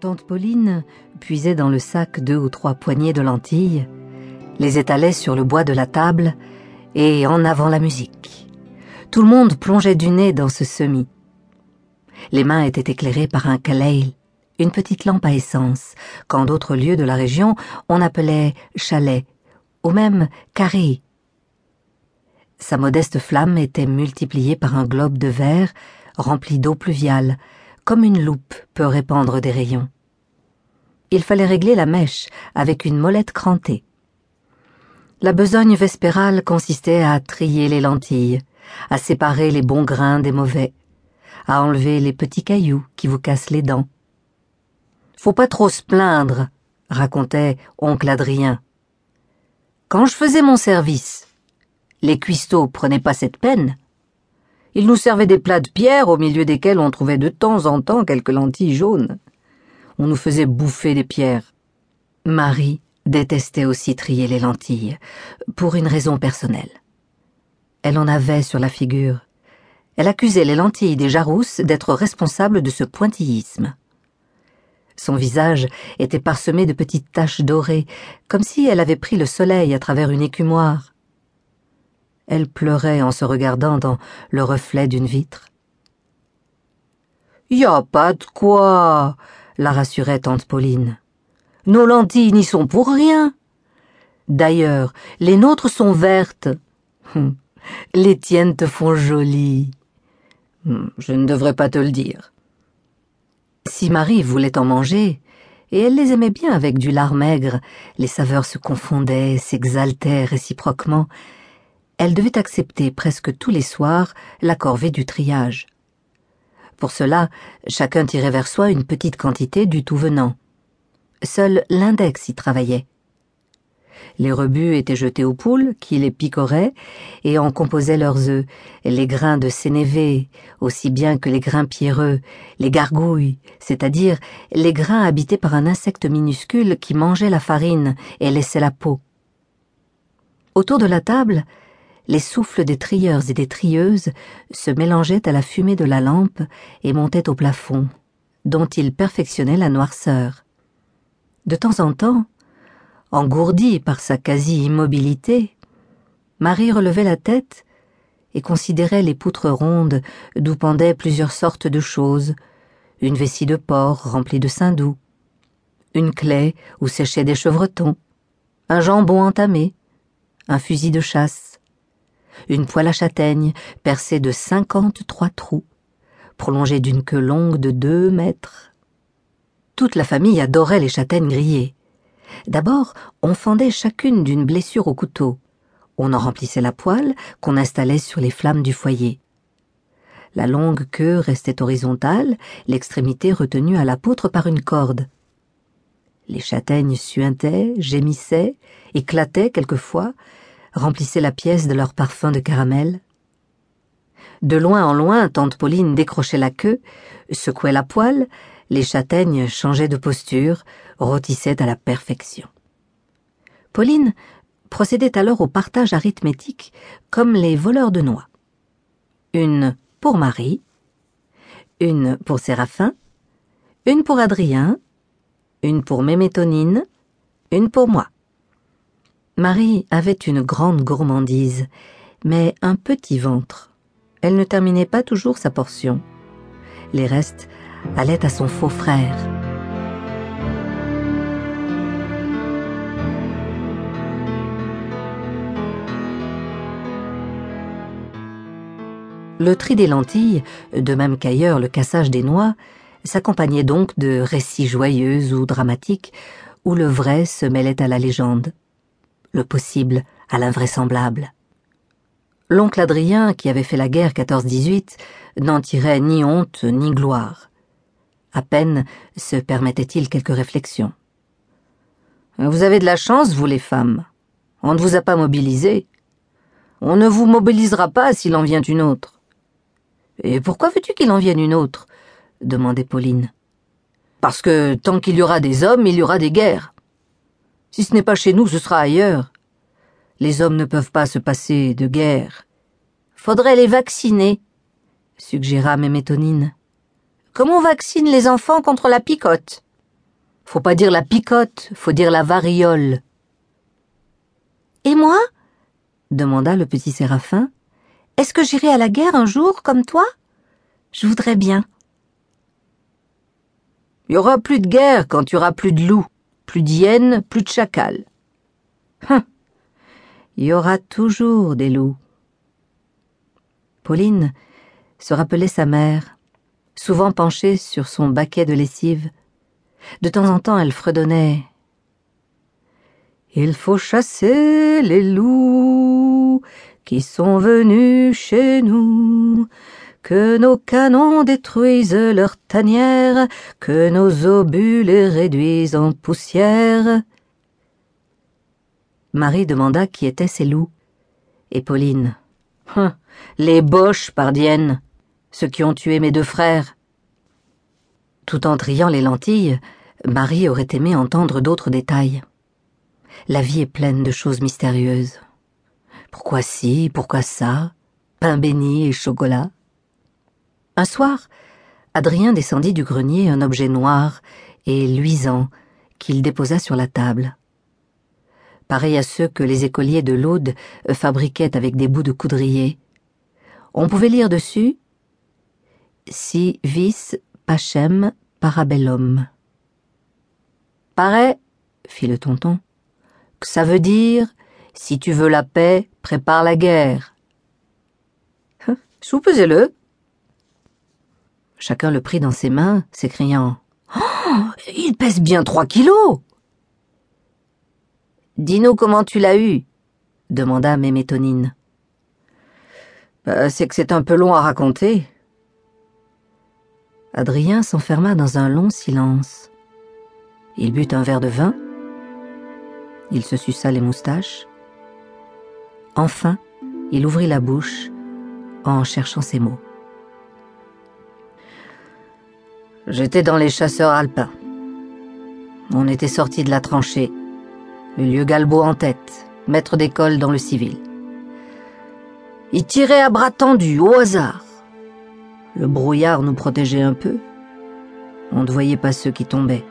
Tante Pauline puisait dans le sac deux ou trois poignées de lentilles, les étalait sur le bois de la table et en avant la musique. Tout le monde plongeait du nez dans ce semis. Les mains étaient éclairées par un kaleil, une petite lampe à essence, qu'en d'autres lieux de la région on appelait chalet, ou même carré. Sa modeste flamme était multipliée par un globe de verre rempli d'eau pluviale, comme une loupe peut répandre des rayons. Il fallait régler la mèche avec une molette crantée. La besogne vespérale consistait à trier les lentilles, à séparer les bons grains des mauvais, à enlever les petits cailloux qui vous cassent les dents. Faut pas trop se plaindre, racontait oncle Adrien. Quand je faisais mon service, les cuistots prenaient pas cette peine. Ils nous servaient des plats de pierre au milieu desquels on trouvait de temps en temps quelques lentilles jaunes. On nous faisait bouffer des pierres. Marie détestait aussi trier les lentilles, pour une raison personnelle. Elle en avait sur la figure. Elle accusait les lentilles des jarousses d'être responsables de ce pointillisme. Son visage était parsemé de petites taches dorées, comme si elle avait pris le soleil à travers une écumoire. Elle pleurait en se regardant dans le reflet d'une vitre. Y a pas de quoi, la rassurait tante Pauline. Nos lentilles n'y sont pour rien. D'ailleurs, les nôtres sont vertes. Hum, les tiennes te font jolie. Hum, je ne devrais pas te le dire. Si Marie voulait en manger, et elle les aimait bien avec du lard maigre, les saveurs se confondaient, s'exaltaient réciproquement, elle devait accepter presque tous les soirs la corvée du triage. Pour cela, chacun tirait vers soi une petite quantité du tout venant. Seul l'index y travaillait. Les rebuts étaient jetés aux poules, qui les picoraient et en composaient leurs œufs, les grains de sénévé, aussi bien que les grains pierreux, les gargouilles, c'est-à-dire les grains habités par un insecte minuscule qui mangeait la farine et laissait la peau. Autour de la table, les souffles des trieurs et des trieuses se mélangeaient à la fumée de la lampe et montaient au plafond, dont ils perfectionnaient la noirceur. De temps en temps, engourdie par sa quasi-immobilité, Marie relevait la tête et considérait les poutres rondes d'où pendaient plusieurs sortes de choses, une vessie de porc remplie de saindoux, une clé où séchaient des chevretons, un jambon entamé, un fusil de chasse, une poêle à châtaigne percée de cinquante-trois trous, prolongée d'une queue longue de deux mètres. Toute la famille adorait les châtaignes grillées. D'abord, on fendait chacune d'une blessure au couteau. On en remplissait la poêle qu'on installait sur les flammes du foyer. La longue queue restait horizontale, l'extrémité retenue à la poutre par une corde. Les châtaignes suintaient, gémissaient, éclataient quelquefois, remplissaient la pièce de leur parfum de caramel. De loin en loin, tante Pauline décrochait la queue, secouait la poêle, les châtaignes changeaient de posture, rôtissaient à la perfection. Pauline procédait alors au partage arithmétique comme les voleurs de noix. Une pour Marie, une pour Séraphin, une pour Adrien, une pour Mémétonine, une pour moi. Marie avait une grande gourmandise, mais un petit ventre. Elle ne terminait pas toujours sa portion. Les restes allaient à son faux frère. Le tri des lentilles, de même qu'ailleurs le cassage des noix, s'accompagnait donc de récits joyeux ou dramatiques où le vrai se mêlait à la légende le possible à l'invraisemblable. L'oncle Adrien, qui avait fait la guerre 14-18, n'en tirait ni honte ni gloire. À peine se permettait-il quelques réflexions. Vous avez de la chance, vous les femmes. On ne vous a pas mobilisé. On ne vous mobilisera pas s'il en vient une autre. Et pourquoi veux-tu qu'il en vienne une autre? demandait Pauline. Parce que tant qu'il y aura des hommes, il y aura des guerres. Si ce n'est pas chez nous, ce sera ailleurs. Les hommes ne peuvent pas se passer de guerre. Faudrait les vacciner, suggéra Mémétonine. Comme on vaccine les enfants contre la picote Faut pas dire la picote, faut dire la variole. Et moi? demanda le petit Séraphin. Est-ce que j'irai à la guerre un jour, comme toi? Je voudrais bien. Il y aura plus de guerre quand il y aura plus de loups, plus d'hyènes, plus de chacals. Hum. Il y aura toujours des loups. Pauline se rappelait sa mère, souvent penchée sur son baquet de lessive. De temps en temps, elle fredonnait. Il faut chasser les loups qui sont venus chez nous, que nos canons détruisent leurs tanières, que nos obus les réduisent en poussière. Marie demanda qui étaient ces loups. Et Pauline. Hum, les boches, pardienne, ceux qui ont tué mes deux frères. Tout en triant les lentilles, Marie aurait aimé entendre d'autres détails. La vie est pleine de choses mystérieuses. Pourquoi ci, pourquoi ça? Pain béni et chocolat? Un soir, Adrien descendit du grenier un objet noir et luisant qu'il déposa sur la table. Pareil à ceux que les écoliers de l'Aude fabriquaient avec des bouts de coudrier. On pouvait lire dessus Si vis pacem parabellum. Paraît, fit le tonton, que ça veut dire si tu veux la paix, prépare la guerre. Hein, soupesez-le. Chacun le prit dans ses mains, s'écriant Oh, il pèse bien trois kilos. Dis-nous comment tu l'as eu, demanda Mémétonine. Bah, c'est que c'est un peu long à raconter. Adrien s'enferma dans un long silence. Il but un verre de vin. Il se suça les moustaches. Enfin, il ouvrit la bouche en cherchant ses mots. J'étais dans les chasseurs alpins. On était sorti de la tranchée, le lieu Galbeau en tête, maître d'école dans le civil. Il tirait à bras tendus, au hasard. Le brouillard nous protégeait un peu. On ne voyait pas ceux qui tombaient.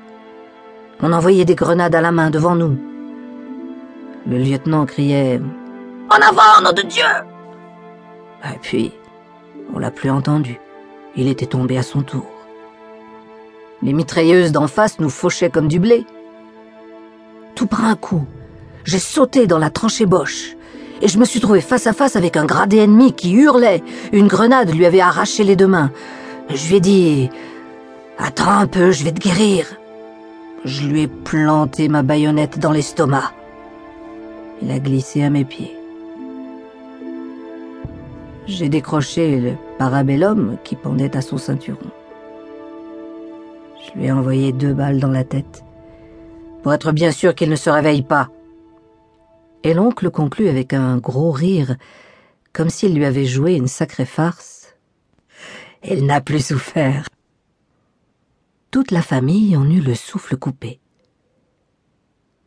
On envoyait des grenades à la main devant nous. Le lieutenant criait En avant, nom de Dieu Et puis, on l'a plus entendu. Il était tombé à son tour. Les mitrailleuses d'en face nous fauchaient comme du blé. Tout par un coup, j'ai sauté dans la tranchée boche et je me suis trouvé face à face avec un gradé ennemi qui hurlait. Une grenade lui avait arraché les deux mains. Je lui ai dit Attends un peu, je vais te guérir. Je lui ai planté ma baïonnette dans l'estomac. Il a glissé à mes pieds. J'ai décroché le parabellum qui pendait à son ceinturon. Lui envoyé deux balles dans la tête, pour être bien sûr qu'il ne se réveille pas. Et l'oncle conclut avec un gros rire, comme s'il lui avait joué une sacrée farce. Elle n'a plus souffert. Toute la famille en eut le souffle coupé.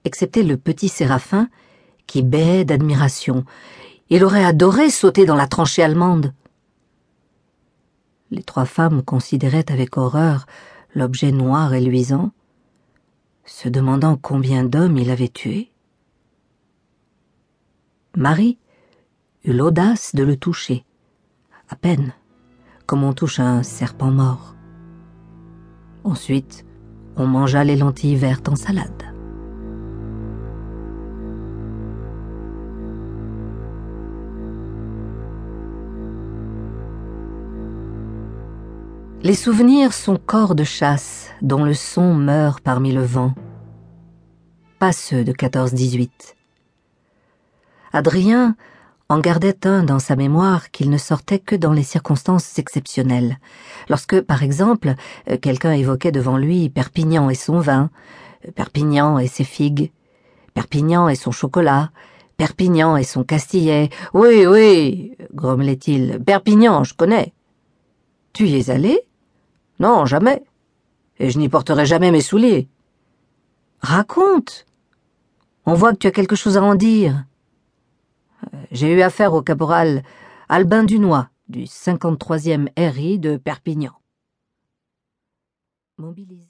Excepté le petit Séraphin, qui bêait d'admiration. Il aurait adoré sauter dans la tranchée allemande. Les trois femmes considéraient avec horreur l'objet noir et luisant, se demandant combien d'hommes il avait tués. Marie eut l'audace de le toucher, à peine, comme on touche un serpent mort. Ensuite, on mangea les lentilles vertes en salade. Les souvenirs sont corps de chasse dont le son meurt parmi le vent. Pas ceux de 14-18. Adrien en gardait un dans sa mémoire qu'il ne sortait que dans les circonstances exceptionnelles. Lorsque, par exemple, quelqu'un évoquait devant lui Perpignan et son vin, Perpignan et ses figues, Perpignan et son chocolat, Perpignan et son castillet. Oui, oui, grommelait-il, Perpignan, je connais. Tu y es allé? Non, jamais. Et je n'y porterai jamais mes souliers. Raconte. On voit que tu as quelque chose à en dire. J'ai eu affaire au caporal Albin Dunois du 53e RI de Perpignan.